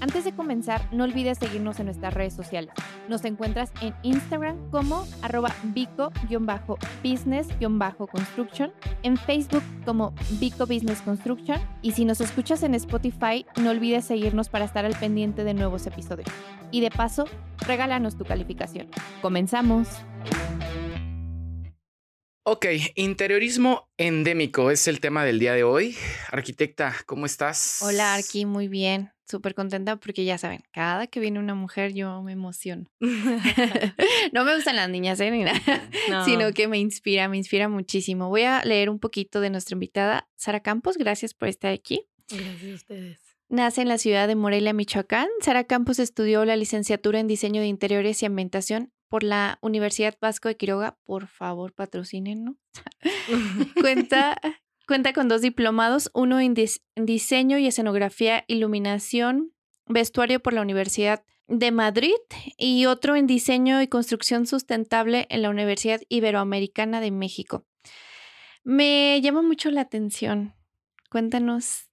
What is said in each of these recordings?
Antes de comenzar, no olvides seguirnos en nuestras redes sociales. Nos encuentras en Instagram como arroba bico-business-construction, en Facebook como Bico Business Construction y si nos escuchas en Spotify, no olvides seguirnos para estar al pendiente de nuevos episodios. Y de paso, regálanos tu calificación. Comenzamos. Ok, interiorismo endémico es el tema del día de hoy. Arquitecta, ¿cómo estás? Hola, Arqui, muy bien súper contenta porque ya saben, cada que viene una mujer yo me emociono. no me gustan las niñas, ¿eh? Ni nada, sino que me inspira, me inspira muchísimo. Voy a leer un poquito de nuestra invitada, Sara Campos. Gracias por estar aquí. Gracias a ustedes. Nace en la ciudad de Morelia, Michoacán. Sara Campos estudió la licenciatura en diseño de interiores y ambientación por la Universidad Vasco de Quiroga. Por favor, patrocinen, Cuenta Cuenta con dos diplomados, uno en, diseño y escenografía, iluminación, vestuario por la Universidad de Madrid y otro en diseño y construcción sustentable en la Universidad Iberoamericana de México. Me llama mucho la atención. Cuéntanos,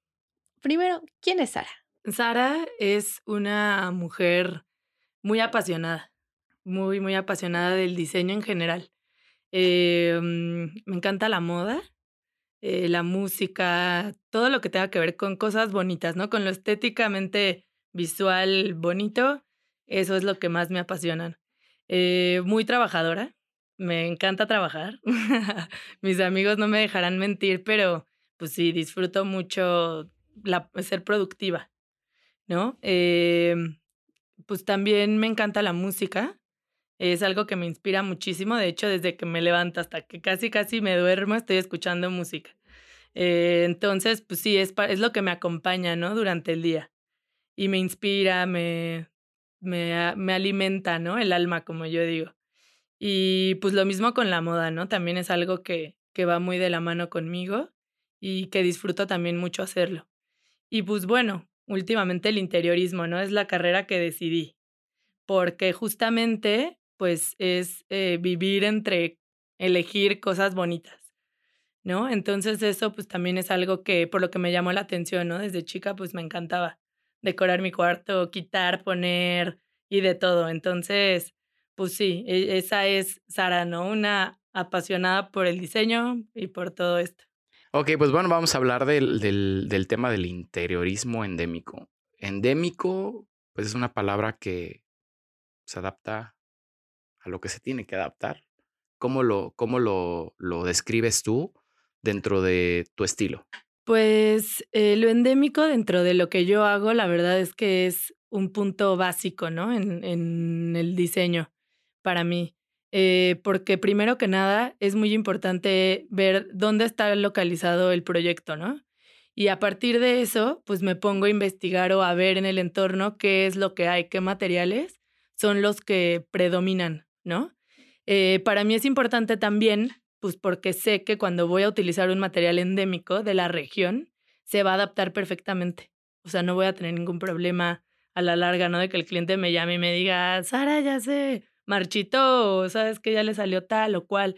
primero, ¿quién es Sara? Sara es una mujer muy apasionada, muy, muy apasionada del diseño en general. Mm, me encanta la moda, eh, la música, todo lo que tenga que ver con cosas bonitas, ¿no? Con lo estéticamente visual bonito, eso es lo que más me apasionan. Eh, muy trabajadora, me encanta trabajar. Mis amigos no me dejarán mentir, pero pues sí, disfruto mucho la, ser productiva, ¿no? Eh, pues también me encanta la música. Es algo que me inspira muchísimo. De hecho, desde que me levanto hasta que casi, casi me duermo, estoy escuchando música. Eh, entonces, pues sí, es, es lo que me acompaña, ¿no? Durante el día. Y me inspira, me, me, me alimenta, ¿no? El alma, como yo digo. Y pues lo mismo con la moda, ¿no? También es algo que, que va muy de la mano conmigo y que disfruto también mucho hacerlo. Y pues bueno, últimamente el interiorismo, ¿no? Es la carrera que decidí, porque justamente pues es eh, vivir entre elegir cosas bonitas, ¿no? Entonces eso pues también es algo que por lo que me llamó la atención, ¿no? Desde chica pues me encantaba decorar mi cuarto, quitar, poner y de todo. Entonces, pues sí, e, esa es Sara, ¿no? Una apasionada por el diseño y por todo esto. Ok, pues bueno, vamos a hablar del, del, del tema del interiorismo endémico. Endémico, pues es una palabra que se adapta a lo que se tiene que adaptar. ¿Cómo lo, cómo lo, lo describes tú dentro de tu estilo? Pues eh, lo endémico dentro de lo que yo hago, la verdad es que es un punto básico, ¿no? En, en el diseño para mí. Eh, porque primero que nada es muy importante ver dónde está localizado el proyecto, ¿no? Y a partir de eso, pues me pongo a investigar o a ver en el entorno qué es lo que hay, qué materiales son los que predominan, ¿no? Eh, para mí es importante también, pues porque sé que cuando voy a utilizar un material endémico de la región, se va a adaptar perfectamente. O sea, no voy a tener ningún problema a la larga, ¿no? De que el cliente me llame y me diga, Sara, ya se marchitó, sabes que ya le salió tal o cual.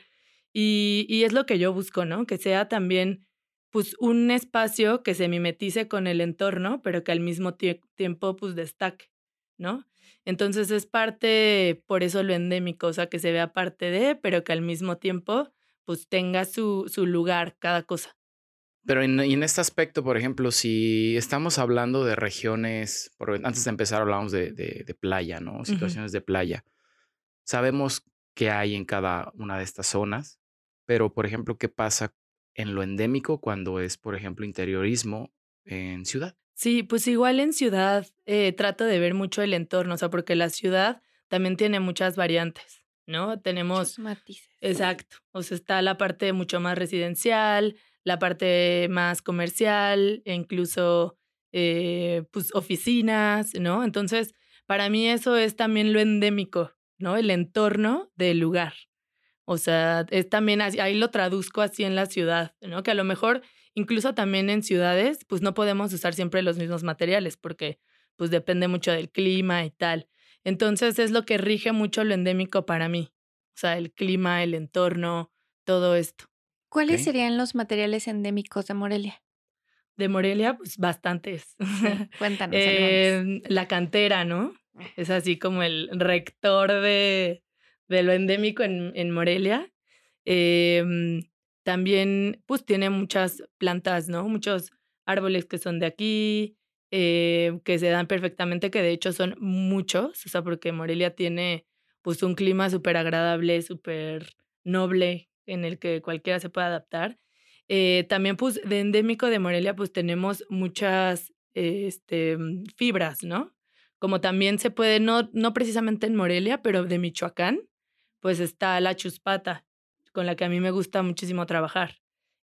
Y, y es lo que yo busco, ¿no? Que sea también, pues, un espacio que se mimetice con el entorno, pero que al mismo tiempo, pues, destaque, ¿no? Entonces es parte, por eso lo endémico, o sea, que se vea parte de, pero que al mismo tiempo, pues tenga su, su lugar cada cosa. Pero en, en, este aspecto, por ejemplo, si estamos hablando de regiones, antes de empezar hablamos de, de, de playa, ¿no? Situaciones de playa. Sabemos qué hay en cada una de estas zonas, pero, por ejemplo, ¿qué pasa en lo endémico cuando es, por ejemplo, interiorismo en ciudad? Sí, pues igual en ciudad eh, trato de ver mucho el entorno, o sea, porque la ciudad también tiene muchas variantes, ¿no? Tenemos... Muchos matices. Exacto, o sea, está la parte mucho más residencial, la parte más comercial, e incluso, eh, pues, oficinas, ¿no? Entonces, para mí eso es también lo endémico, ¿no? El entorno del lugar. O sea, es también así, ahí lo traduzco así en la ciudad, ¿no? Que a lo mejor incluso también en ciudades, pues no podemos usar siempre los mismos materiales porque pues depende mucho del clima y tal. Entonces es lo que rige mucho lo endémico para mí. O sea, el clima, el entorno, todo esto. ¿Cuáles serían los materiales endémicos de Morelia? De Morelia, pues bastantes. Cuéntanos. algunos. Eh, la cantera, ¿no? Es así como el rector de, de lo endémico en, en Morelia. Em, también, pues tiene muchas plantas, ¿no? Muchos árboles que son de aquí, eh, que se dan perfectamente, que de hecho son muchos, o sea, porque Morelia tiene pues un clima súper agradable, súper noble, en el que cualquiera se puede adaptar. Eh, también, pues, de endémico de Morelia, pues tenemos muchas este, fibras, ¿no? Como también se puede, no, no precisamente en Morelia, pero de Michoacán, pues está la chuspata, con la que a mí me gusta muchísimo trabajar,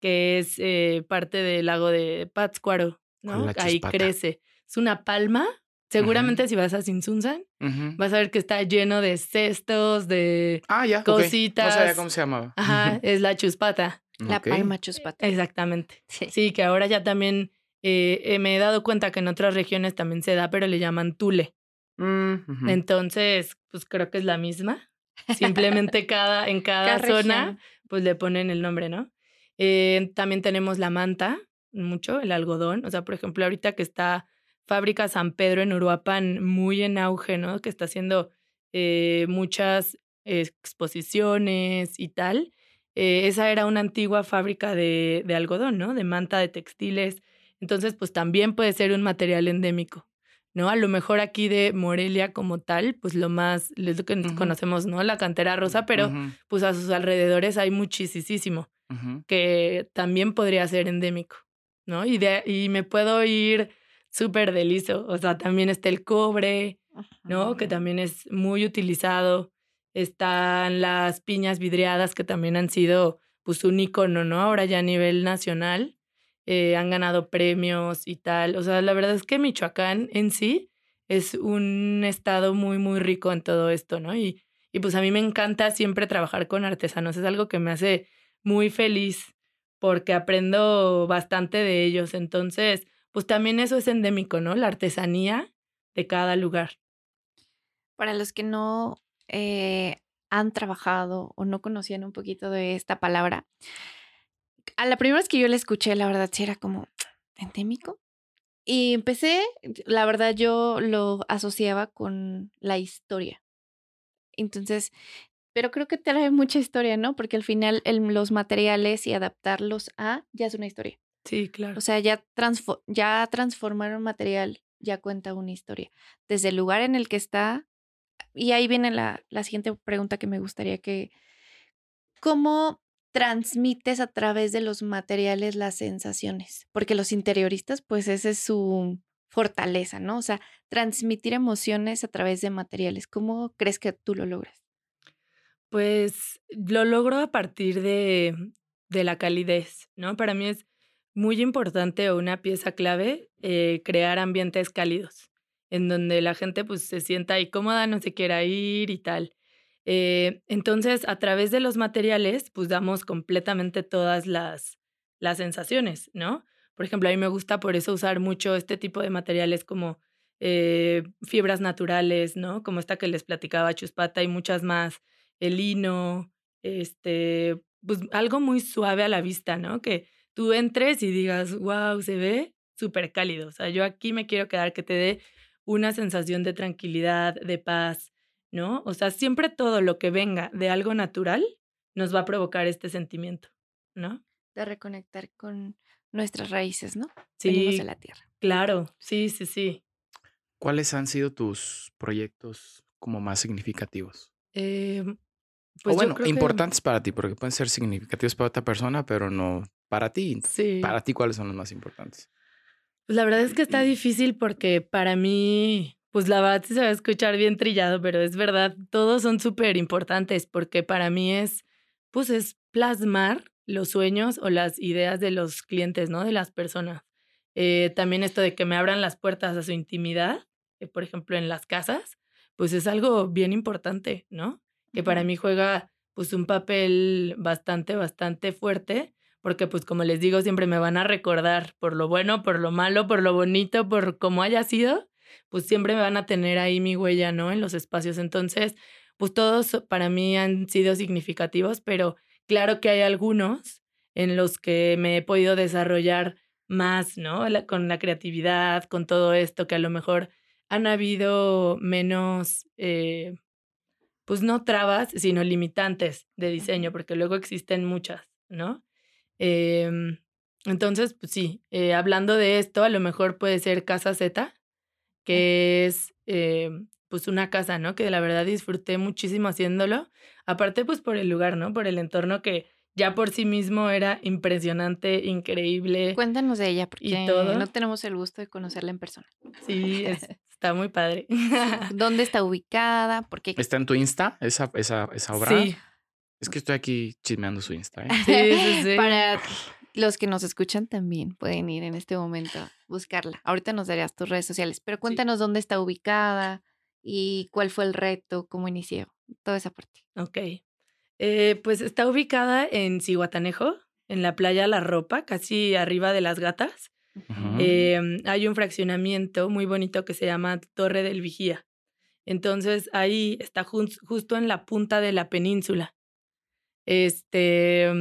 que es eh, parte del lago de Pátzcuaro, ¿Cuál ¿no? la Ahí crece. Es una palma. Seguramente si vas a Sinsunzan, Ujú. vas a ver que está lleno de cestos, de... Ah, ya. ok. No sabía cositas. cómo se llamaba. Ajá, es la chuspata. La palma chuspata. Exactamente. Sí. Sí, que ahora ya también eh, eh, me he dado cuenta que en otras regiones también se da, pero le llaman tule. Mm. Entonces, pues creo que es la misma. Simplemente cada, en cada, Cada zona, región. pues le ponen el nombre, ¿no? Eh, también tenemos la manta, mucho, el algodón. O sea, por ejemplo, ahorita que está Fábrica San Pedro en Uruapan muy en auge, ¿no? Que está haciendo eh, muchas exposiciones y tal. Eh, esa era una antigua fábrica de, de algodón, ¿no? De manta, de textiles. Entonces, pues también puede ser un material endémico, ¿no? A lo mejor aquí de Morelia como tal, pues lo más, es lo que Ujú. conocemos, ¿no? La cantera rosa, pero Ujú, pues a sus alrededores hay muchísimo que también podría ser endémico, ¿no? Y, de, y me puedo ir súper de liso, o sea, también está el cobre, ¿no? Que también es muy utilizado. Están las piñas vidriadas que también han sido pues un icono, ¿no? Ahora ya a nivel nacional. Eh, han ganado premios y tal. O sea, la verdad es que Michoacán en sí es un estado muy, muy rico en todo esto, ¿no? Y, y pues a mí me encanta siempre trabajar con artesanos. Es algo que me hace muy feliz porque aprendo bastante de ellos. Entonces, pues también eso es endémico, ¿no? La artesanía de cada lugar. Para los que no eh, han trabajado o no conocían un poquito de esta palabra, a la primera vez que yo la escuché, la verdad sí era como endémico. Y empecé, la verdad yo lo asociaba con la historia. Entonces, pero creo que trae mucha historia, ¿no? Porque al final el- los materiales y adaptarlos a ya es una historia. Sí, claro. O sea, ya, transfo- ya transformar un material ya cuenta una historia. Desde el lugar en el que está. Y ahí viene la, la siguiente pregunta que me gustaría que. ¿Cómo transmites a través de los materiales las sensaciones? Porque los interioristas, pues esa es su fortaleza, ¿no? O sea, transmitir emociones a través de materiales. ¿Cómo crees que tú lo logras? Pues lo logro a partir de, de la calidez, ¿no? Para mí es muy importante o una pieza clave eh, crear ambientes cálidos, en donde la gente pues se sienta ahí cómoda, no se quiera ir y tal. Eh, entonces, a través de los materiales, pues damos completamente todas las, las sensaciones, ¿no? Por ejemplo, a mí me gusta por eso usar mucho este tipo de materiales como eh, fibras naturales, ¿no? Como esta que les platicaba Chuspata y muchas más el lino, este, pues algo muy suave a la vista, ¿no? Que tú entres y digas, wow, se ve súper cálido. O sea, yo aquí me quiero quedar que te dé una sensación de tranquilidad, de paz, ¿no? O sea, siempre todo lo que venga de algo natural nos va a provocar este sentimiento, ¿no? De reconectar con nuestras raíces, ¿no? Venimos Sí, de la tierra. claro, sí, sí, sí. ¿Cuáles han sido tus proyectos como más significativos? Eh, o pues yo bueno, que importantes para ti, porque pueden ser significativos para otra persona, pero no para ti. Sí. Para ti, ¿cuáles son los más importantes? Pues la verdad es que está difícil porque para mí, pues la verdad sí se va a escuchar bien trillado, pero es verdad, todos son súper importantes porque para mí es, pues es plasmar los sueños o las ideas de los clientes, ¿no? De las personas. Eh, también esto de que me abran las puertas a su intimidad, eh, por ejemplo, en las casas, pues es algo bien importante, ¿no? Que para mí juega pues un papel bastante, bastante fuerte, porque pues como les digo, siempre me van a recordar por lo bueno, por lo malo, por lo bonito, por cómo haya sido, pues siempre me van a tener ahí mi huella, ¿no? En los espacios. Entonces, pues todos para mí han sido significativos, pero claro que hay algunos en los que me he podido desarrollar más, ¿no? con la creatividad, con todo esto, que a lo mejor han habido menos, eh, pues no trabas, sino limitantes de diseño, porque luego existen muchas, ¿no? Em, entonces, pues sí, eh, hablando de esto, a lo mejor puede ser Casa Z, que es em, pues una casa, ¿no? Que la verdad disfruté muchísimo haciéndolo. Aparte, pues por el lugar, ¿no? Por el entorno que ya por sí mismo era impresionante, increíble. Cuéntanos de ella, porque no tenemos el gusto de conocerla en persona. Sí, está muy padre. ¿Dónde está ubicada? ¿Por ¿Está en tu Insta esa, esa, esa obra? Sí. Es que estoy aquí chismeando su Insta. ¿eh? Sí, sí, sí. Para los que nos escuchan también pueden ir en este momento a buscarla. Ahorita nos darías tus redes sociales, pero cuéntanos dónde está ubicada y cuál fue el reto, cómo inició, toda esa parte. Ok. Eh, pues está ubicada en Cihuatanejo, en la playa La Ropa, casi arriba de las gatas. Em, hay un fraccionamiento muy bonito que se llama Torre del Vigía. Entonces ahí está justo en la punta de la península. Este,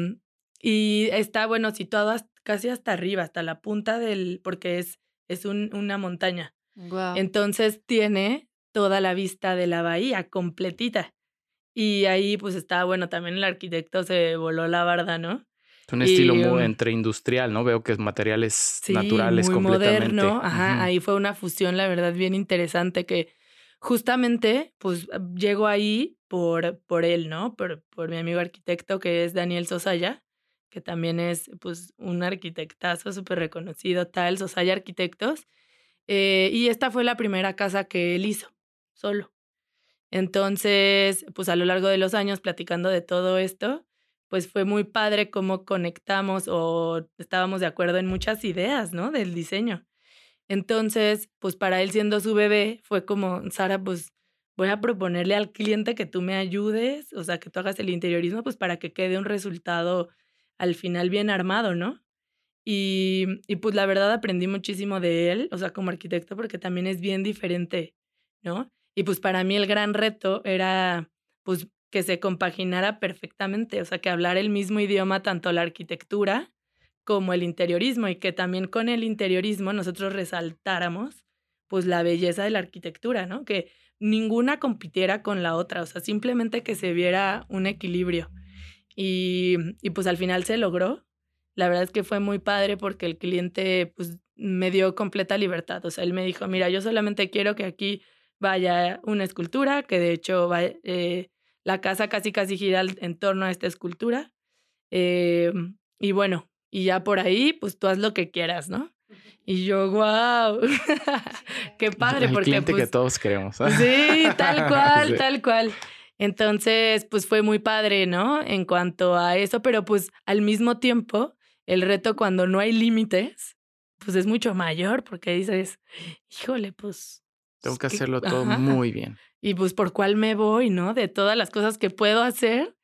y está, bueno, situado casi hasta arriba, hasta la punta del, porque es, es un, una montaña. Entonces tiene toda la vista de la bahía completita. Y ahí pues está, bueno, también el arquitecto se voló la barda, ¿no? Es un estilo muy entre industrial, ¿no? Veo que es materiales naturales muy completamente. moderno. Ajá, ahí fue una fusión, la verdad, bien interesante que justamente, pues, llego ahí por, por él, ¿no? Por, por mi amigo arquitecto que es Daniel Sosaya, que también es, pues, un arquitectazo súper reconocido, tal, Sosaya Arquitectos. Eh, y esta fue la primera casa que él hizo, solo. Entonces, pues a lo largo de los años platicando de todo esto, pues fue muy padre cómo conectamos o estábamos de acuerdo en muchas ideas, ¿no? Del diseño. Entonces, pues para él siendo su bebé, fue como, Sara, pues voy a proponerle al cliente que tú me ayudes, o sea, que tú hagas el interiorismo, pues para que quede un resultado al final bien armado, ¿no? Y, y pues la verdad aprendí muchísimo de él, o sea, como arquitecto, porque también es bien diferente, ¿no? Y pues para mí el gran reto era pues que se compaginara perfectamente, o sea, que hablar el mismo idioma tanto la arquitectura como el interiorismo y que también con el interiorismo nosotros resaltáramos pues la belleza de la arquitectura, ¿no? Que ninguna compitiera con la otra, o sea, simplemente que se viera un equilibrio. Y, y pues al final se logró. La verdad es que fue muy padre porque el cliente pues me dio completa libertad, o sea, él me dijo, mira, yo solamente quiero que aquí vaya una escultura, que de hecho va, eh, la casa casi casi gira en torno a esta escultura. Eh, y bueno, y ya por ahí, pues tú haz lo que quieras, ¿no? Y yo, wow, qué padre, El porque cliente que pues todos queremos. Sí, tal cual, tal cual. Entonces, pues fue muy padre, ¿no? En cuanto a eso, pero pues al mismo tiempo, el reto cuando no hay límites, pues es mucho mayor, porque dices, híjole, pues tengo que hacerlo todo muy bien. Y pues por cuál me voy, ¿no? De todas las cosas que puedo hacer,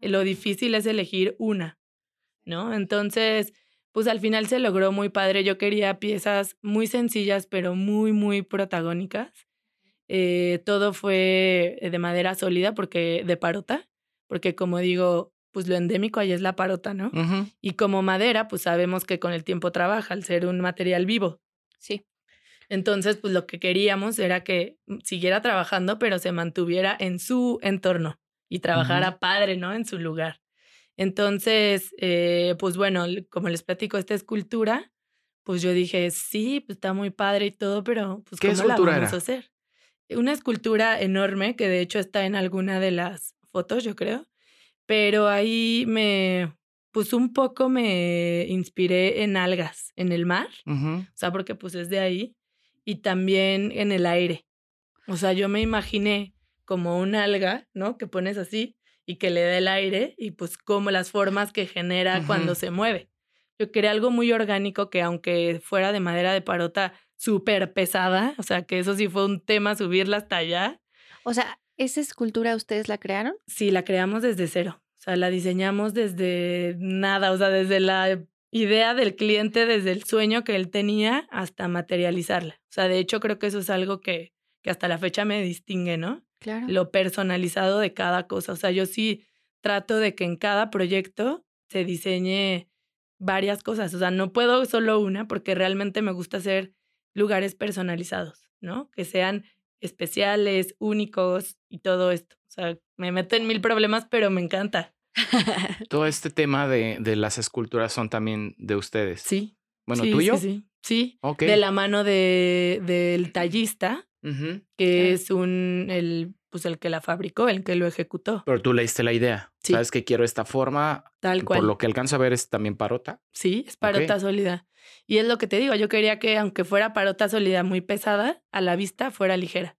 lo difícil es elegir una, ¿no? Entonces, pues al final se logró muy padre. Yo quería piezas muy sencillas, pero muy, muy protagónicas. Eh, todo fue de madera sólida, porque de parota, porque como digo, pues lo endémico ahí es la parota, ¿no? Y como madera, pues sabemos que con el tiempo trabaja al ser un material vivo. Sí. Entonces, pues lo que queríamos era que mm, siguiera trabajando, pero se mantuviera en su entorno y trabajara padre, ¿no? En su lugar. Entonces, eh, pues bueno, como les platico esta escultura, pues yo dije, sí, pues está muy padre y todo, pero pues ¿cómo la vamos a hacer? Una escultura enorme que de hecho está en alguna de las fotos, yo creo, pero ahí me, pues un poco me inspiré en algas en el mar, o sea, porque pues es de ahí y también en el aire. O sea, yo me imaginé como un alga, ¿no? Que pones así y que le da el aire y pues como las formas que genera cuando se mueve. Yo quería algo muy orgánico que aunque fuera de madera de parota súper pesada, o sea, que eso sí fue un tema subirla hasta allá. O sea, ¿Esa escultura ustedes la crearon? Sí, la creamos desde cero. O sea, la diseñamos desde nada, o sea, desde la idea del cliente, desde el sueño que él tenía hasta materializarla. O sea, de hecho creo que eso es algo que, que hasta la fecha me distingue, ¿no? Claro. Lo personalizado de cada cosa. O sea, yo sí trato de que en cada proyecto se diseñe varias cosas. O sea, no puedo solo una porque realmente me gusta hacer lugares personalizados, ¿no? Que sean especiales, únicos y todo esto. O sea, me meto en mil problemas, pero me encanta. Todo este tema de, de las esculturas son también de ustedes. Sí. Bueno, sí, ¿tuyo? Sí, sí. Sí, Ok. de la mano de, del tallista, que es un, el, pues el que la fabricó, el que lo ejecutó. Pero tú le diste la idea. Sí. Sabes que quiero esta forma. Tal cual. Por lo que alcanzo a ver es también parota. Sí, es parota sólida. Y es lo que te digo, yo quería que aunque fuera parota sólida muy pesada, a la vista fuera ligera.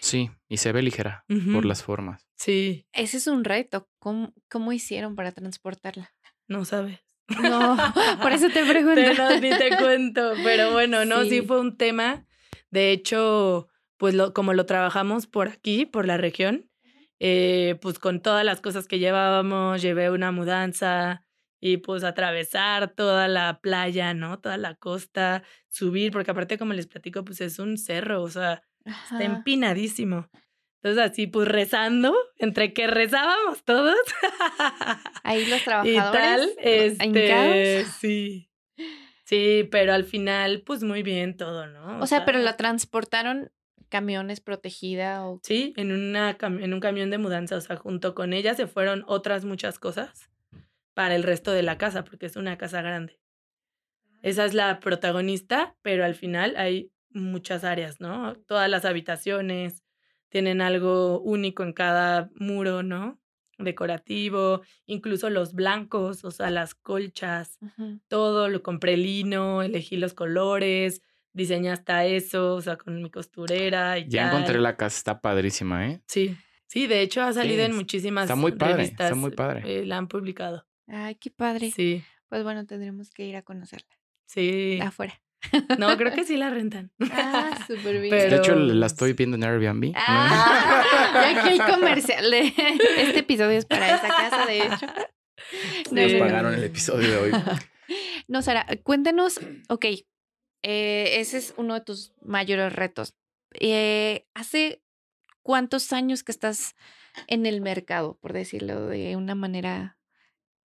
Sí, y se ve ligera por las formas. Sí, Ese es un reto. ¿Cómo, cómo hicieron para transportarla? no sabes. No, por eso te pregunto. Te no, ni te cuento, pero bueno, no, sí. Sí. fue un tema. De hecho, pues lo, como lo trabajamos por aquí, por la región, eh, pues con todas las cosas que llevábamos, llevé una mudanza y pues atravesar toda la playa, ¿no? Toda la costa, subir, porque aparte como les platico, pues es un cerro, o sea, está empinadísimo. Entonces así, pues rezando, entre que rezábamos todos. Ahí los y trabajadores. tal, este, sí. Sí, pero al final, pues muy bien todo, ¿no? O sea, pero la transportaron camiones protegida o Sí, en, una, cam- en un camión de mudanza, o sea, junto con ella se fueron otras muchas cosas para el resto de la casa, porque es una casa grande. Esa es la protagonista, pero al final hay muchas áreas, ¿no? Todas las habitaciones tienen algo único en cada muro, ¿no? Decorativo, incluso los blancos, o sea, las colchas, todo, lo compré lino, elegí los colores, diseñé hasta eso, o sea, con mi costurera y Ya tal. encontré la casa, está padrísima, ¿eh? Sí, sí, de hecho ha salido en muchísimas está muy padre, está revistas, muy padre. eh, la han publicado. Ay, qué padre. Sí, Pues bueno, tendremos que ir a conocerla. sí. Afuera. No, creo que sí la rentan. Ah, súper bien. Pero- De hecho, la estoy viendo en Airbnb. Ah, ya que el comercial de este episodio es para esa casa, de hecho. No, Nos Sí. pagaron el episodio de hoy. No, Sara, cuéntanos, ok, eh, ese es uno de tus mayores retos. Eh, ¿Hace cuántos años que estás en el mercado, por decirlo de una manera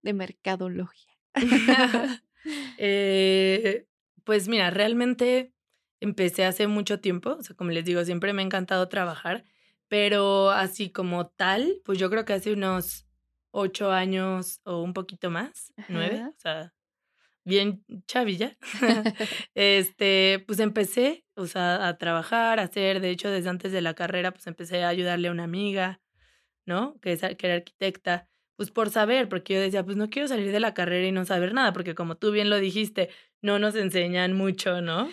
de mercadología? Eh, pues mira, realmente empecé hace mucho tiempo, o sea, como les digo, siempre me ha encantado trabajar, pero así como tal, pues yo creo que hace unos ocho años o un poquito más, nueve, o sea, bien chavilla. este, pues empecé, o sea, a trabajar, a hacer, de hecho, desde antes de la carrera, pues empecé a ayudarle a una amiga, ¿no? Que, es, que era arquitecta, pues por saber, porque yo decía, pues no quiero salir de la carrera y no saber nada, porque como tú bien lo dijiste, no nos enseñan mucho, ¿no?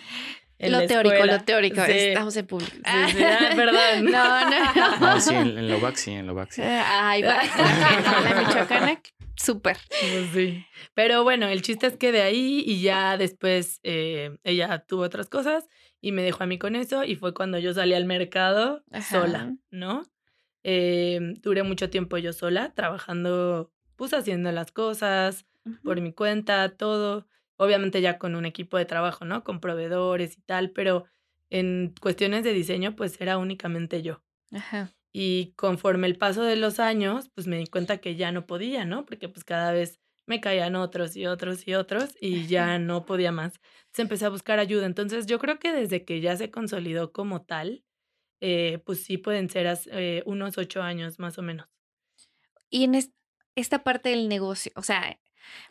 En lo teórico, escuela. lo teórico. Sí. Estamos en público. Sí, sí, ah, perdón. No, no, no. No, sí, en, en Lovac sí, en Lovac sí. Ay, va. La michoacana, súper. Pues sí. Pero bueno, el chiste es que de ahí y ya después eh, ella tuvo otras cosas y me dejó a mí con eso y fue cuando yo salí al mercado Ajá. sola, ¿no? Eh, duré mucho tiempo yo sola, trabajando, pues haciendo las cosas por mi cuenta, todo. Obviamente ya con un equipo de trabajo, ¿no? Con proveedores y tal, pero en cuestiones de diseño, pues era únicamente yo. Ajá. Y conforme el paso de los años, pues me di cuenta que ya no podía, ¿no? Porque pues cada vez me caían otros y otros y otros y ya no podía más. Entonces empecé a buscar ayuda. Entonces yo creo que desde que ya se consolidó como tal, eh, pues sí pueden ser eh, unos ocho años más o menos. Y en es- esta parte del negocio, o sea,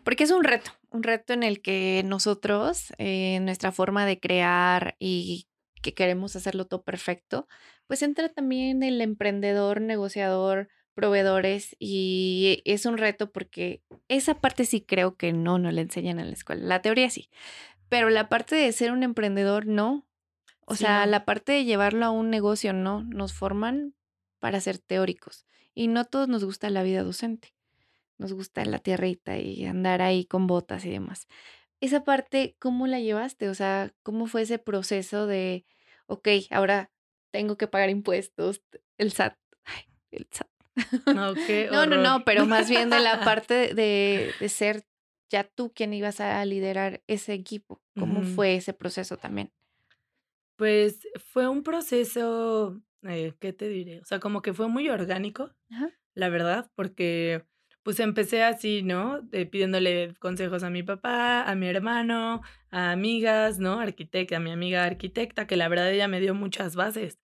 porque es un reto, un reto en el que nosotros, eh, nuestra forma de crear y que queremos hacerlo todo perfecto, pues entra también el emprendedor, negociador, proveedores y es un reto porque esa parte sí creo que no nos la enseñan en la escuela, la teoría sí, pero la parte de ser un emprendedor no. O Sí, sea, no. la parte de llevarlo a un negocio no, nos forman para ser teóricos y no a todos nos gusta la vida docente. Nos gusta la tierrita y andar ahí con botas y demás. Esa parte, ¿cómo la llevaste? O sea, ¿cómo fue ese proceso de, ok, ahora tengo que pagar impuestos, el SAT? el SAT. No, qué No, no, pero más bien de la parte de, de ser ya tú quien ibas a liderar ese equipo. ¿Cómo fue ese proceso también? Pues fue un proceso, eh, ¿qué te diré? O sea, como que fue muy orgánico, Ajá. la verdad, porque pues empecé así, ¿no? Pidiéndole consejos a mi papá, a mi hermano, a amigas, ¿no? Arquitecta, a mi amiga arquitecta, que la verdad ella me dio muchas bases,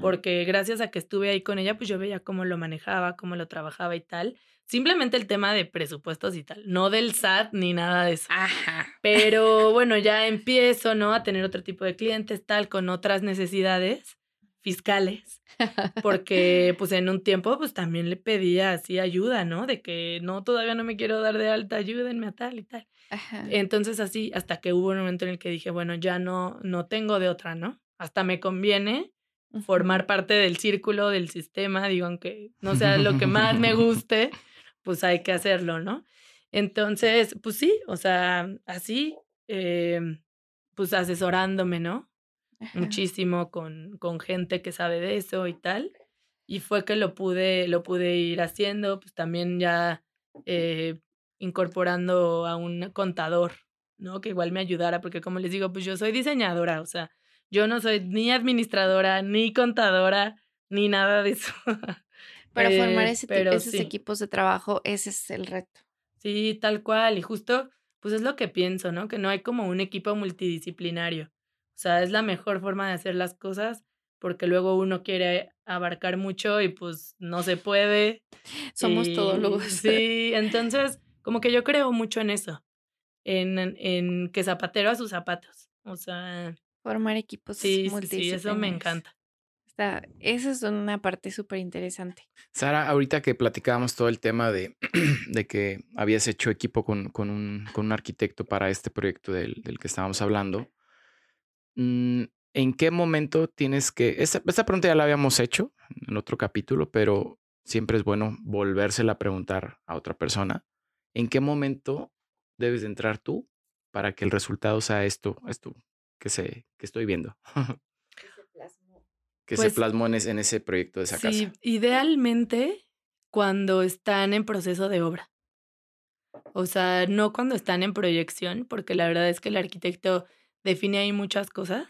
porque gracias a que estuve ahí con ella, pues yo veía cómo lo manejaba, cómo lo trabajaba y tal. Simplemente el tema de presupuestos y tal, no del SAT ni nada de eso. Ajá. Pero bueno, ya empiezo, ¿no? A tener otro tipo de clientes, tal, con otras necesidades fiscales, porque pues en un tiempo pues también le pedía así ayuda, ¿no? De que no, todavía no me quiero dar de alta, ayúdenme a tal y tal. Ajá. Entonces así, hasta que hubo un momento en el que dije, bueno, ya no, no tengo de otra, ¿no? Hasta me conviene formar parte del círculo, del sistema, digo, aunque no sea lo que más me guste, pues hay que hacerlo, ¿no? Entonces, pues sí, o sea, así, eh, pues asesorándome, ¿no? Ajá. Muchísimo con, con gente que sabe de eso y tal. Y fue que lo pude, lo pude ir haciendo, pues también ya eh, incorporando a un contador, ¿no? Que igual me ayudara, porque como les digo, pues yo soy diseñadora, o sea, yo no soy ni administradora, ni contadora, ni nada de eso. Para formar Eh, ese pero esos sí. equipos de trabajo, ese es el reto. Sí, tal cual. Y justo, pues es lo que pienso, ¿no? Que no hay como un equipo multidisciplinario. O sea, es la mejor forma de hacer las cosas porque luego uno quiere abarcar mucho y pues no se puede. Somos Y todólogos. Sí, entonces, como que yo creo mucho en eso, en, en que zapatero a sus zapatos. O sea, Formar equipos sí, sí, sí, eso me encanta. Está, esa es una parte súper interesante. Sara, ahorita que platicábamos todo el tema de, de que habías hecho equipo con, con un, con un arquitecto para este proyecto del, del que estábamos hablando, ¿en qué momento tienes que... Esta, esta pregunta ya la habíamos hecho en otro capítulo, pero siempre es bueno volvérsela a preguntar a otra persona. ¿En qué momento debes de entrar tú para que el resultado sea esto, esto que, se, que estoy viendo? que se Pues, plasmó en ese, en ese proyecto de esa Sí, casa. idealmente cuando están en proceso de obra. O sea, no cuando están en proyección, porque la verdad es que el arquitecto define ahí muchas cosas,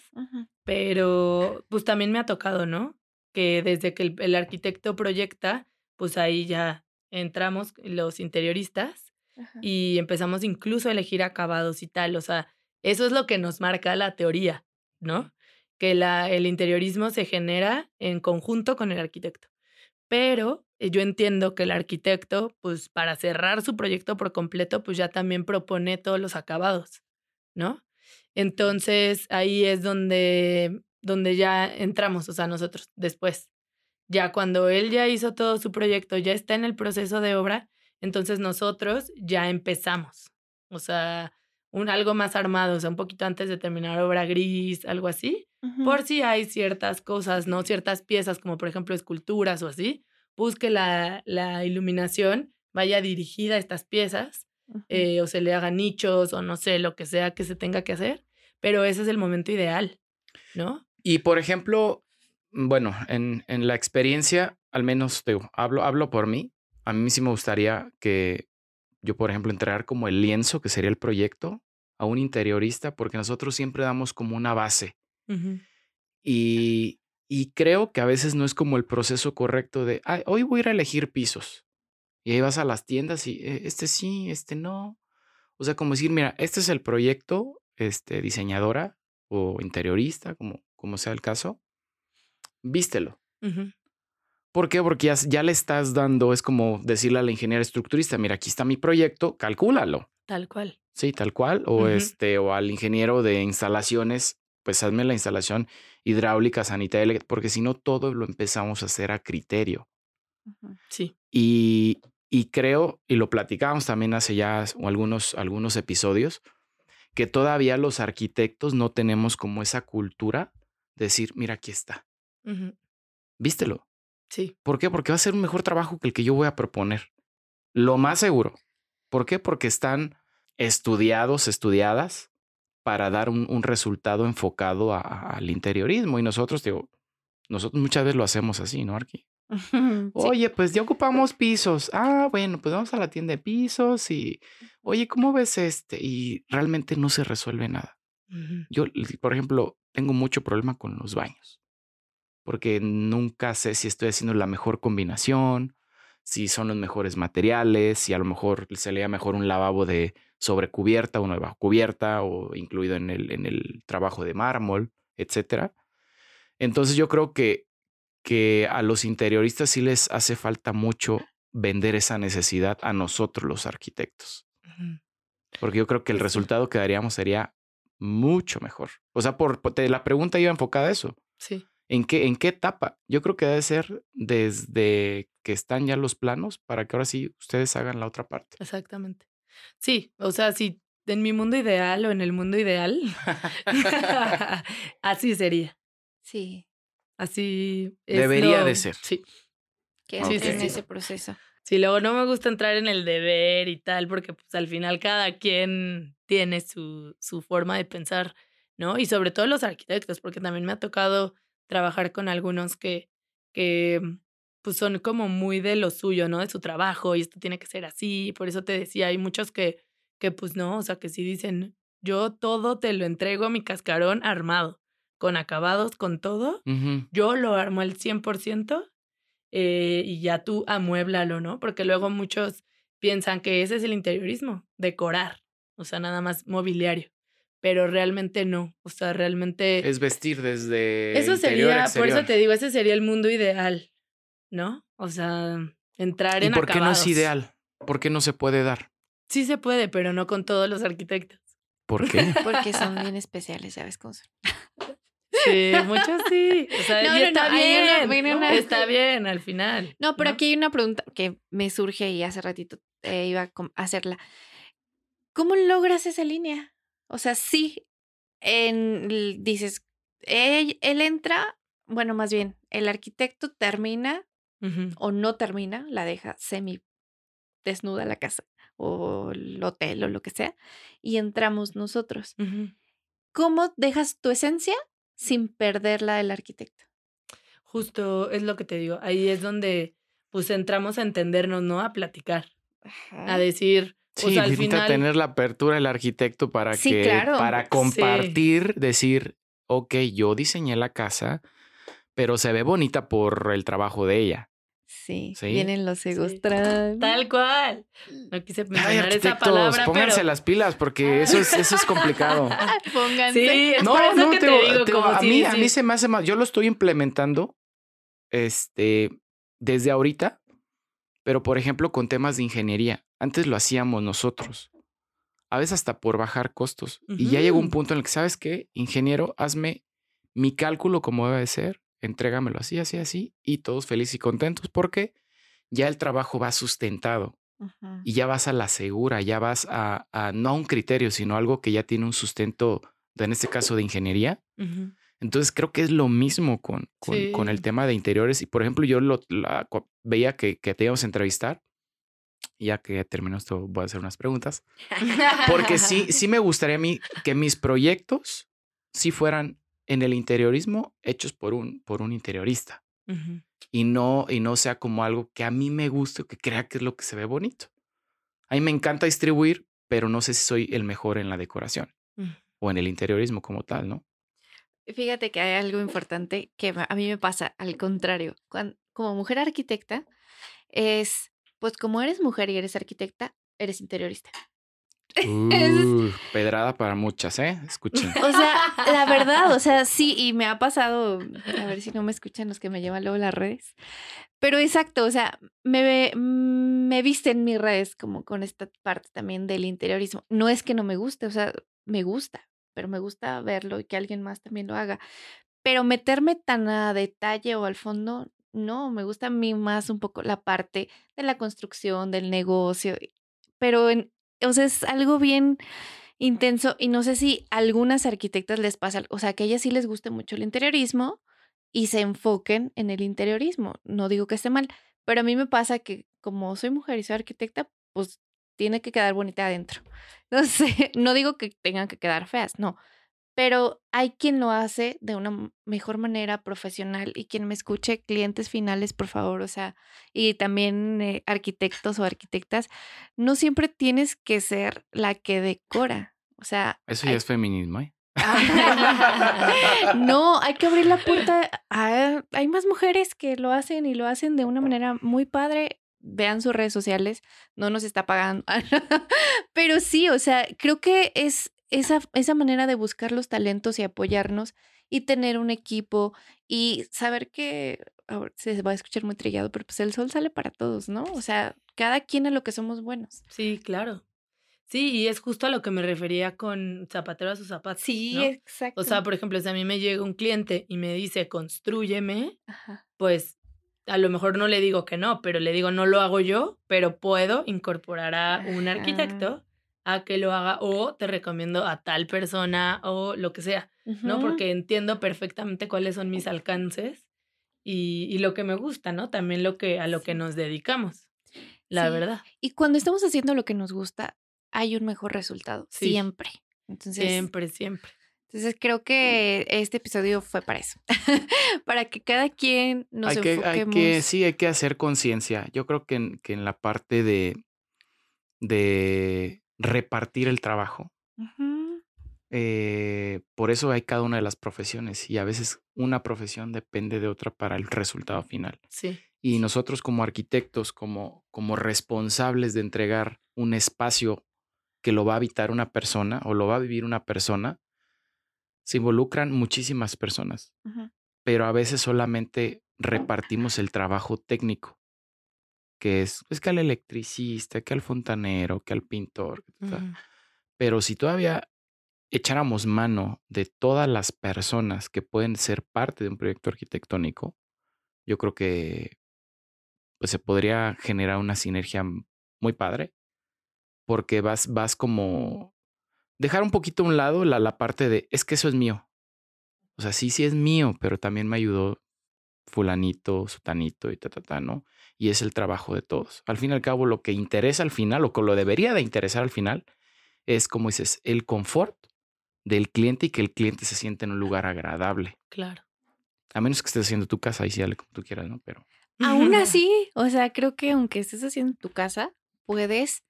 pero pues también me ha tocado, ¿no? Que desde que el, el arquitecto proyecta, pues ahí ya entramos los interioristas Ajá. y empezamos incluso a elegir acabados y tal. O sea, eso es lo que nos marca la teoría, ¿no? Que la, el interiorismo se genera en conjunto con el arquitecto. Pero eh, yo entiendo que el arquitecto, pues para cerrar su proyecto por completo, pues ya también propone todos los acabados, ¿no? Entonces ahí es donde, donde ya entramos, o sea, nosotros después. Ya cuando él ya hizo todo su proyecto, ya está en el proceso de obra, entonces nosotros ya empezamos. O sea, un algo más armado, o sea, un poquito antes de terminar obra gris, algo así, por si hay ciertas cosas, ¿no? Ciertas piezas, como por ejemplo esculturas o así, busque la, la iluminación, vaya dirigida a estas piezas. Eh, o se le haga nichos, o no sé, lo que sea que se tenga que hacer, pero ese es el momento ideal, ¿no? Y por ejemplo, mm, bueno, en, en la experiencia, al menos digo, hablo, hablo por mí. A mí sí me gustaría que yo, por ejemplo, entregar como el lienzo, que sería el proyecto, a un interiorista, porque nosotros siempre damos como una base. Y, y creo que a veces no es como el proceso correcto de, "Ay, hoy voy a ir a elegir pisos. Y ahí vas a las tiendas y "Eh, este sí, este no. O sea, como decir, mira, este es el proyecto, este, diseñadora o interiorista, como, como sea el caso, vístelo. Ujú. ¿Por qué? Porque ya, ya le estás dando, es como decirle a la ingeniera estructurista, mira, aquí está mi proyecto, calcúlalo. Tal cual. Sí, tal cual. O este, o al ingeniero de instalaciones, pues hazme la instalación hidráulica, sanitaria, eléctrica, porque si no, todo lo empezamos a hacer a criterio. Sí. Y, y creo, y lo platicábamos también hace ya algunos, algunos episodios, que todavía los arquitectos no tenemos como esa cultura de decir, mira, aquí está, vístelo. Sí. ¿Por qué? Porque va a ser un mejor trabajo que el que yo voy a proponer. Lo más seguro. ¿Por qué? Porque están estudiados, estudiadas para dar un, un resultado enfocado a- a- al interiorismo. Y nosotros, digo, nosotros muchas veces lo hacemos así, ¿no, Arqui? Sí. Oye, pues ya ocupamos pisos. Ah, bueno, pues vamos a la tienda de pisos y, oye, ¿cómo ves este? Y realmente no se resuelve nada. Yo, por ejemplo, tengo mucho problema con los baños, porque nunca sé si estoy haciendo la mejor combinación, si son los mejores materiales, si a lo mejor se leía mejor un lavabo de sobrecubierta, uno de bajo cubierta o incluido en el, en el trabajo de mármol, etcétera. Entonces yo creo que, que a los interioristas sí les hace falta mucho vender esa necesidad a nosotros los arquitectos. Porque yo creo que el sí. resultado que daríamos sería mucho mejor. O sea, por, por- te- la pregunta iba enfocada a eso. Sí. ¿En qué, ¿En qué etapa? Yo creo que debe ser desde que están ya los planos para que ahora sí ustedes hagan la otra parte. Exactamente. Sí, o sea, si en mi mundo ideal o en el mundo ideal, así sería. Sí, Así es Debería lo- de ser. Sí. que sí, en sí. ese proceso. Sí, luego no me gusta entrar en el deber y tal, porque pues al final cada quien tiene su, su forma de pensar, ¿no? Y sobre todo los arquitectos, porque también me ha tocado trabajar con algunos que, que pues son como muy de lo suyo, ¿no? De su trabajo y esto tiene que ser así. Por eso te decía, hay muchos que, que pues no, o sea, que sí dicen, yo todo te lo entrego a mi cascarón armado, con acabados, con todo. Yo lo armo al 100% eh, y ya tú amuéblalo, ¿no? Porque luego muchos piensan que ese es el interiorismo, decorar, o sea, nada más mobiliario, pero realmente no, o sea, realmente... Es vestir desde. eso interior sería, por eso te digo, ese sería el mundo ideal, ¿no? O sea, entrar ¿Y en por qué no es ideal? ¿Por qué no se puede dar? Sí se puede, pero no con todos los arquitectos. ¿Por qué? Porque son bien especiales, ¿sabes cómo son? Sí, muchos sí. O sea, No, está no, hay una- bien. una- Está bien al final. No, pero aquí hay una pregunta que me surge y hace ratito eh, iba a hacerla. ¿Cómo logras esa línea? O sea, sí, en, dices, él, él entra, bueno, más bien, el arquitecto termina o no termina, la deja semi desnuda la casa o el hotel o lo que sea, y entramos nosotros. ¿Cómo dejas tu esencia sin perder la del arquitecto? Justo es lo que te digo. Ahí es donde pues entramos a entendernos, ¿no? A platicar, a decir, pues Sí, al necesita final. tener la apertura del arquitecto para Sí, que, claro. para Sí. compartir, decir, ok, yo diseñé la casa, pero se ve bonita por el trabajo de ella. Sí, Sí. vienen los egos Sí. Tal cual. No quise Ay, mencionar esa palabra, pónganse pero. las pilas porque eso es, eso es complicado. Pónganse. Sí, es por eso que te, digo- digo, te como a mí, a mí se me hace más. Yo lo estoy implementando este, desde ahorita, pero por ejemplo con temas de ingeniería. Antes lo hacíamos nosotros. A veces hasta por bajar costos. Y ya llegó un punto en el que, ¿sabes qué? Ingeniero, hazme mi cálculo como debe de ser, entrégamelo así, así, así, y todos felices y contentos porque ya el trabajo va sustentado y ya vas a la segura, ya vas a, a no a un criterio, sino algo que ya tiene un sustento, en este caso de ingeniería. Entonces creo que es lo mismo con, con, con el tema de interiores. Y por ejemplo, yo lo, la- veía que, que te íbamos a entrevistar. Ya que terminó esto, voy a hacer unas preguntas. Porque sí, sí me gustaría a mí que mis proyectos sí fueran en el interiorismo hechos por un, por un interiorista. Y no, y no sea como algo que a mí me guste o que crea que es lo que se ve bonito. A mí me encanta distribuir, pero no sé si soy el mejor en la decoración Ujú. o en el interiorismo como tal, ¿no? Fíjate que hay algo importante que a mí me pasa al contrario. Cuan- como mujer arquitecta, es, pues como eres mujer y eres arquitecta, eres interiorista. Uh, pedrada para muchas, ¿eh? Escuchen. O sea, la verdad, o sea, sí, y me ha pasado, a ver si no me escuchan los que me llevan luego las redes. Pero exacto, o sea, me, ve- me visten mis redes como con esta parte también del interiorismo. No es que no me guste, o sea, me gusta, pero me gusta verlo y que alguien más también lo haga. Pero meterme tan a detalle o al fondo, no, me gusta a mí más un poco la parte de la construcción, del negocio, pero en, o sea, es algo bien intenso y no sé si a algunas arquitectas les pasa, o sea, que a ellas sí les guste mucho el interiorismo y se enfoquen en el interiorismo. No digo que esté mal, pero a mí me pasa que como soy mujer y soy arquitecta, pues tiene que quedar bonita adentro. No sé, no digo que tengan que quedar feas, no, pero hay quien lo hace de una mejor manera profesional y quien me escuche, clientes finales, por favor, o sea, y también eh, arquitectos o arquitectas, no siempre tienes que ser la que decora, o sea... Eso ya es feminismo, ¿eh? no, hay que abrir la puerta. hay más mujeres que lo hacen y lo hacen de una manera muy padre. Vean sus redes sociales, no nos está pagando. Pero sí, o sea, creo que es esa, esa manera de buscar los talentos y apoyarnos y tener un equipo y saber que se va a escuchar muy trillado, pero pues el sol sale para todos, ¿no? O sea, cada quien a lo que somos buenos. Sí, claro. Sí, y es justo a lo que me refería con zapatero a sus zapatos. Sí, exacto. O sea, por ejemplo, si a mí me llega un cliente y me dice, construyeme, pues a lo mejor no le digo que no, pero le digo, no lo hago yo, pero puedo incorporar a un arquitecto a que lo haga o te recomiendo a tal persona o lo que sea, ¿no? Porque entiendo perfectamente cuáles son mis alcances y, y, lo que me gusta, ¿no? También lo que, a lo que nos dedicamos, la verdad. Y cuando estamos haciendo lo que nos gusta, hay un mejor resultado, siempre. Entonces, siempre, siempre. Entonces creo que este episodio fue para eso, para que cada quien nos hay que, enfoquemos. Hay que, sí, hay que hacer conciencia. Yo creo que en, que en la parte de, de repartir el trabajo, eh, por eso hay cada una de las profesiones y a veces una profesión depende de otra para el resultado final. Sí. Y nosotros como arquitectos, como, como responsables de entregar un espacio que lo va a habitar una persona o lo va a vivir una persona, se involucran muchísimas personas, pero a veces solamente repartimos el trabajo técnico, que es pues, que al electricista, que al fontanero, que al pintor. Pero si todavía echáramos mano de todas las personas que pueden ser parte de un proyecto arquitectónico, yo creo que pues, se podría generar una sinergia muy padre porque vas, vas como dejar un poquito a un lado la, la parte de, es que eso es mío. O sea, sí, sí es mío, pero también me ayudó fulanito, sutanito y ta, ta, ta, ¿no? Y es el trabajo de todos. Al fin y al cabo, lo que interesa al final, o que lo debería de interesar al final, es, como dices, el confort del cliente y que el cliente se siente en un lugar agradable. Claro. A menos que estés haciendo tu casa, ahí sí dale como tú quieras, ¿no? Pero. Aún así, o sea, creo que aunque estés haciendo tu casa, puedes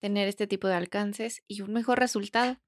tener este tipo de alcances y un mejor resultado.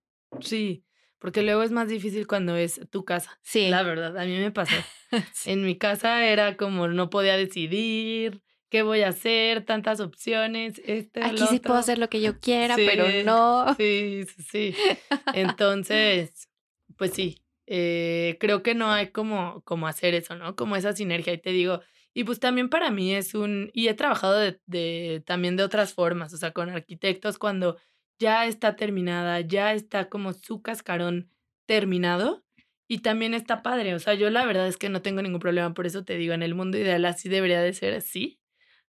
Sí, porque luego es más difícil cuando es tu casa. Sí. La verdad, a mí me pasó. En mi casa era como no podía decidir qué voy a hacer, tantas opciones. Este, Aquí sí puedo hacer lo que yo quiera, pero no. Sí, sí, sí. Entonces, pues sí, eh, creo que no hay como, como hacer eso, ¿no? Como esa sinergia. Y te digo, y pues también para mí es un, y he trabajado de, también de otras formas, o sea, con arquitectos cuando ya está terminada, ya está como su cascarón terminado y también está padre, o sea, yo la verdad es que no tengo ningún problema, por eso te digo, en el mundo ideal así debería de ser así,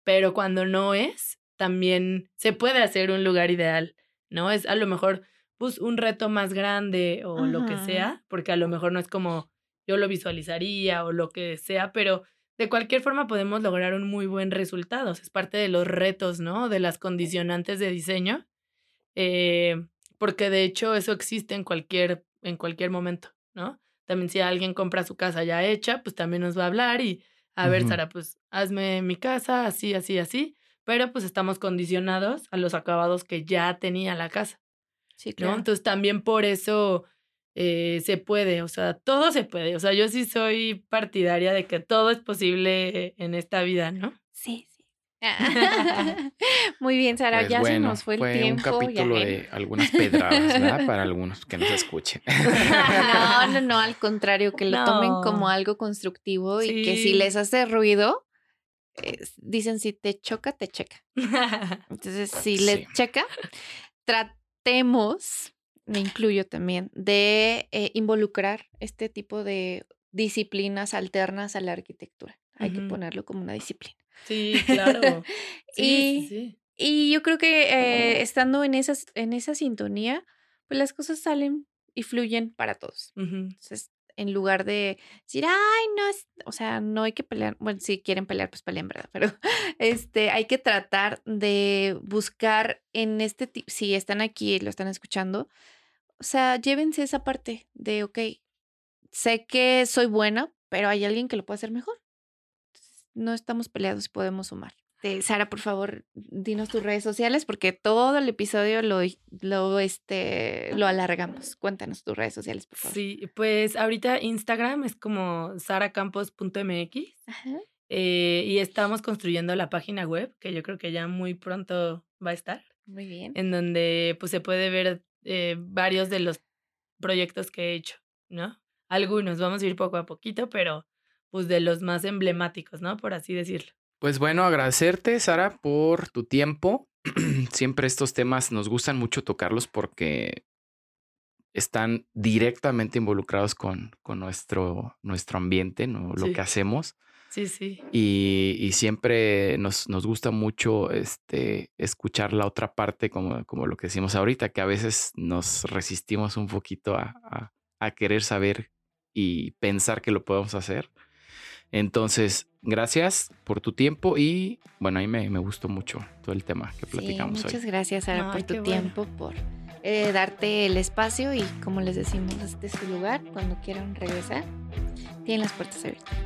pero cuando no es, también se puede hacer un lugar ideal, ¿no? Es a lo mejor pues un reto más grande o lo que sea, porque a lo mejor no es como yo lo visualizaría o lo que sea, pero de cualquier forma podemos lograr un muy buen resultado. Es parte de los retos, ¿no? De las condicionantes de diseño. Eh, porque de hecho eso existe en cualquier, en cualquier momento, ¿no? También si alguien compra su casa ya hecha, pues también nos va a hablar y, a ver, Sara, pues hazme mi casa así, así, así. Pero pues estamos condicionados a los acabados que ya tenía la casa. Sí, claro. Entonces también por eso eh, se puede, o sea, todo se puede. O sea, yo sí soy partidaria de que todo es posible en esta vida, ¿no? Sí, sí. Muy bien, Sara, pues ya se nos fue el tiempo. un capítulo de algunas pedradas, ¿verdad? Para algunos que nos escuchen. no, no, no, al contrario, que lo tomen como algo constructivo y que si les hace ruido, dicen si te choca, te checa. Entonces, si les checa, tratemos me incluyo también, de eh, involucrar este tipo de disciplinas alternas a la arquitectura. Hay que ponerlo como una disciplina. Sí, claro. y, y, yo creo que eh, estando en, esas, en esa sintonía, pues las cosas salen y fluyen para todos. Entonces, en lugar de decir, ay, no, o sea, no hay que pelear, bueno, si quieren pelear, pues peleen, ¿verdad? Pero este, hay que tratar de buscar en este, si están aquí y lo están escuchando, o sea, llévense esa parte de, ok, sé que soy buena, pero hay alguien que lo puede hacer mejor. No estamos peleados y podemos sumar. Este, Sara, por favor, dinos tus redes sociales porque todo el episodio lo, lo, este, lo alargamos. Cuéntanos tus redes sociales, por favor. Sí, pues ahorita Instagram es como saracampos.mx eh, y estamos construyendo la página web que yo creo que ya muy pronto va a estar. Muy bien. En donde pues se puede ver eh, varios de los proyectos que he hecho, ¿no? Algunos, vamos a ir poco a poquito, pero pues de los más emblemáticos, ¿no? Por así decirlo. Pues bueno, agradecerte, Sara, por tu tiempo. Siempre estos temas nos gustan mucho tocarlos porque están directamente involucrados con, con nuestro, nuestro ambiente, ¿no? lo que hacemos. Sí, sí. Y, y siempre nos, nos, gusta mucho este, escuchar la otra parte, como, como lo que decimos ahorita, que a veces nos resistimos un poquito a, a, a querer saber y pensar que lo podemos hacer. Entonces, gracias por tu tiempo y bueno, ahí me, me gustó mucho todo el tema que platicamos muchas gracias, Sara, por tu tiempo, por eh, darte el espacio y como les decimos, este es su lugar. Cuando quieran regresar, tienen las puertas abiertas.